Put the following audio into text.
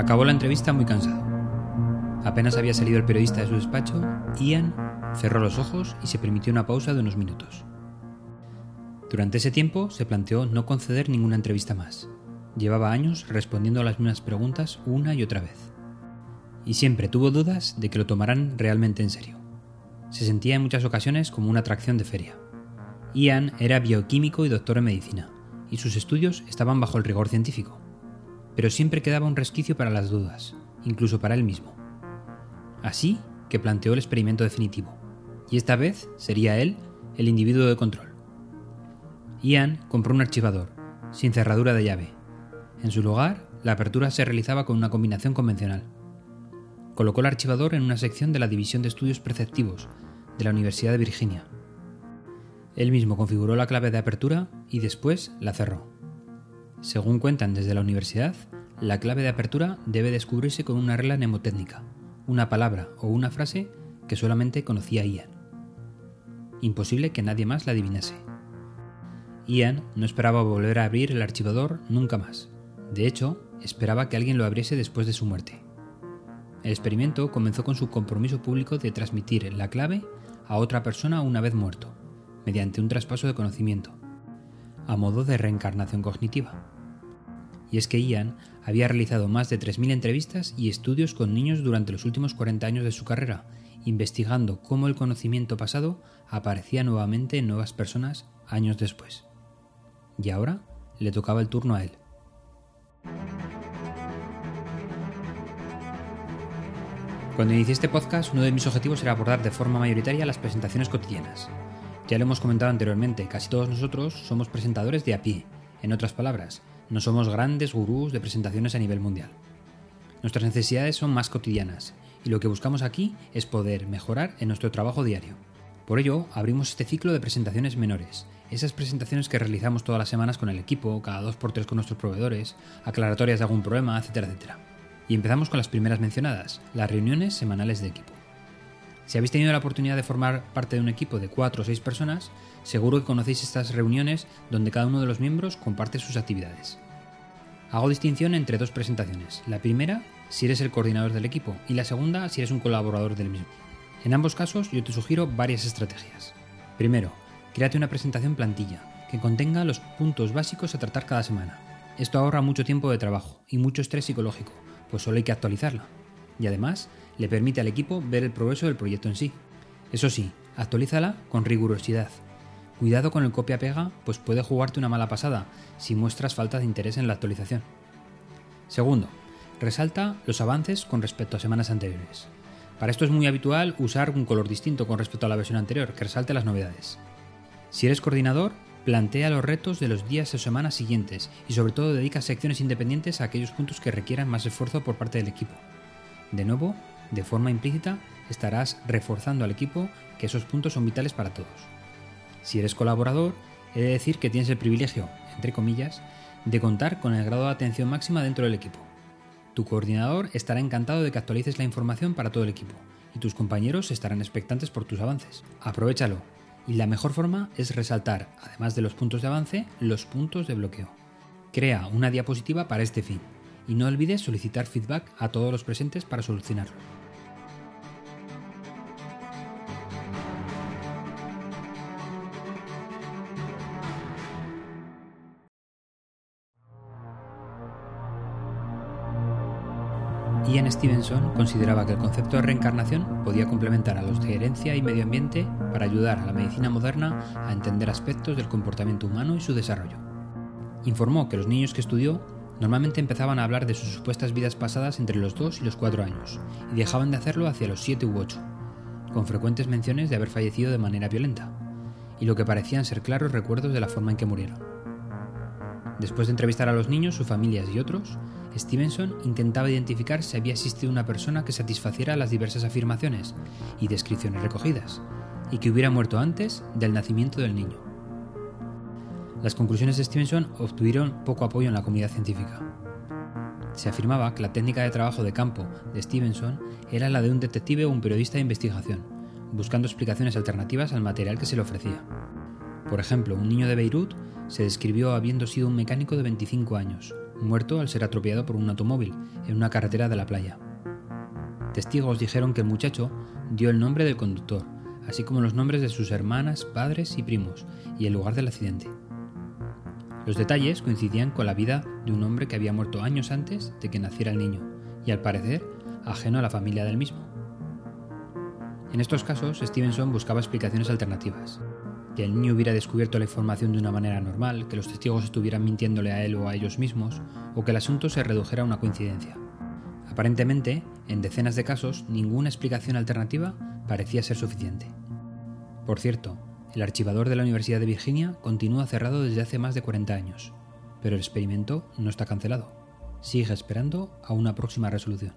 Acabó la entrevista muy cansado. Apenas había salido el periodista de su despacho, Ian cerró los ojos y se permitió una pausa de unos minutos. Durante ese tiempo se planteó no conceder ninguna entrevista más. Llevaba años respondiendo a las mismas preguntas una y otra vez. Y siempre tuvo dudas de que lo tomaran realmente en serio. Se sentía en muchas ocasiones como una atracción de feria. Ian era bioquímico y doctor en medicina, y sus estudios estaban bajo el rigor científico. Pero siempre quedaba un resquicio para las dudas, incluso para él mismo. Así que planteó el experimento definitivo, y esta vez sería él el individuo de control. Ian compró un archivador, sin cerradura de llave. En su lugar, la apertura se realizaba con una combinación convencional. Colocó el archivador en una sección de la División de Estudios Perceptivos de la Universidad de Virginia. Él mismo configuró la clave de apertura y después la cerró. Según cuentan desde la universidad, la clave de apertura debe descubrirse con una regla mnemotécnica, una palabra o una frase que solamente conocía Ian. Imposible que nadie más la adivinase. Ian no esperaba volver a abrir el archivador nunca más. De hecho, esperaba que alguien lo abriese después de su muerte. El experimento comenzó con su compromiso público de transmitir la clave a otra persona una vez muerto, mediante un traspaso de conocimiento, a modo de reencarnación cognitiva. Y es que Ian había realizado más de 3.000 entrevistas y estudios con niños durante los últimos 40 años de su carrera, investigando cómo el conocimiento pasado aparecía nuevamente en nuevas personas años después. Y ahora le tocaba el turno a él. Cuando inicié este podcast, uno de mis objetivos era abordar de forma mayoritaria las presentaciones cotidianas. Ya lo hemos comentado anteriormente, casi todos nosotros somos presentadores de a pie. En otras palabras, no somos grandes gurús de presentaciones a nivel mundial. Nuestras necesidades son más cotidianas y lo que buscamos aquí es poder mejorar en nuestro trabajo diario. Por ello, abrimos este ciclo de presentaciones menores, esas presentaciones que realizamos todas las semanas con el equipo, cada dos por tres con nuestros proveedores, aclaratorias de algún problema, etcétera, etcétera. Y empezamos con las primeras mencionadas, las reuniones semanales de equipo. Si habéis tenido la oportunidad de formar parte de un equipo de 4 o 6 personas, seguro que conocéis estas reuniones donde cada uno de los miembros comparte sus actividades. Hago distinción entre dos presentaciones. La primera, si eres el coordinador del equipo, y la segunda, si eres un colaborador del mismo. En ambos casos, yo te sugiero varias estrategias. Primero, créate una presentación plantilla, que contenga los puntos básicos a tratar cada semana. Esto ahorra mucho tiempo de trabajo y mucho estrés psicológico, pues solo hay que actualizarla. Y además, le permite al equipo ver el progreso del proyecto en sí. Eso sí, actualízala con rigurosidad. Cuidado con el copia-pega, pues puede jugarte una mala pasada si muestras falta de interés en la actualización. Segundo, resalta los avances con respecto a semanas anteriores. Para esto es muy habitual usar un color distinto con respecto a la versión anterior, que resalte las novedades. Si eres coordinador, plantea los retos de los días o semanas siguientes y sobre todo dedica secciones independientes a aquellos puntos que requieran más esfuerzo por parte del equipo. De nuevo, de forma implícita, estarás reforzando al equipo que esos puntos son vitales para todos. Si eres colaborador, he de decir que tienes el privilegio, entre comillas, de contar con el grado de atención máxima dentro del equipo. Tu coordinador estará encantado de que actualices la información para todo el equipo, y tus compañeros estarán expectantes por tus avances. Aprovechalo, y la mejor forma es resaltar, además de los puntos de avance, los puntos de bloqueo. Crea una diapositiva para este fin, y no olvides solicitar feedback a todos los presentes para solucionarlo. Ian Stevenson consideraba que el concepto de reencarnación podía complementar a los de herencia y medio ambiente para ayudar a la medicina moderna a entender aspectos del comportamiento humano y su desarrollo. Informó que los niños que estudió normalmente empezaban a hablar de sus supuestas vidas pasadas entre los 2 y los 4 años, y dejaban de hacerlo hacia los 7 u 8, con frecuentes menciones de haber fallecido de manera violenta, y lo que parecían ser claros recuerdos de la forma en que murieron. Después de entrevistar a los niños, sus familias y otros, Stevenson intentaba identificar si había existido una persona que satisfaciera las diversas afirmaciones y descripciones recogidas, y que hubiera muerto antes del nacimiento del niño. Las conclusiones de Stevenson obtuvieron poco apoyo en la comunidad científica. Se afirmaba que la técnica de trabajo de campo de Stevenson era la de un detective o un periodista de investigación, buscando explicaciones alternativas al material que se le ofrecía. Por ejemplo, un niño de Beirut se describió habiendo sido un mecánico de 25 años, muerto al ser atropellado por un automóvil en una carretera de la playa. Testigos dijeron que el muchacho dio el nombre del conductor, así como los nombres de sus hermanas, padres y primos, y el lugar del accidente. Los detalles coincidían con la vida de un hombre que había muerto años antes de que naciera el niño, y al parecer ajeno a la familia del mismo. En estos casos, Stevenson buscaba explicaciones alternativas. Que el niño hubiera descubierto la información de una manera normal, que los testigos estuvieran mintiéndole a él o a ellos mismos, o que el asunto se redujera a una coincidencia. Aparentemente, en decenas de casos, ninguna explicación alternativa parecía ser suficiente. Por cierto, el archivador de la Universidad de Virginia continúa cerrado desde hace más de 40 años, pero el experimento no está cancelado. Sigue esperando a una próxima resolución.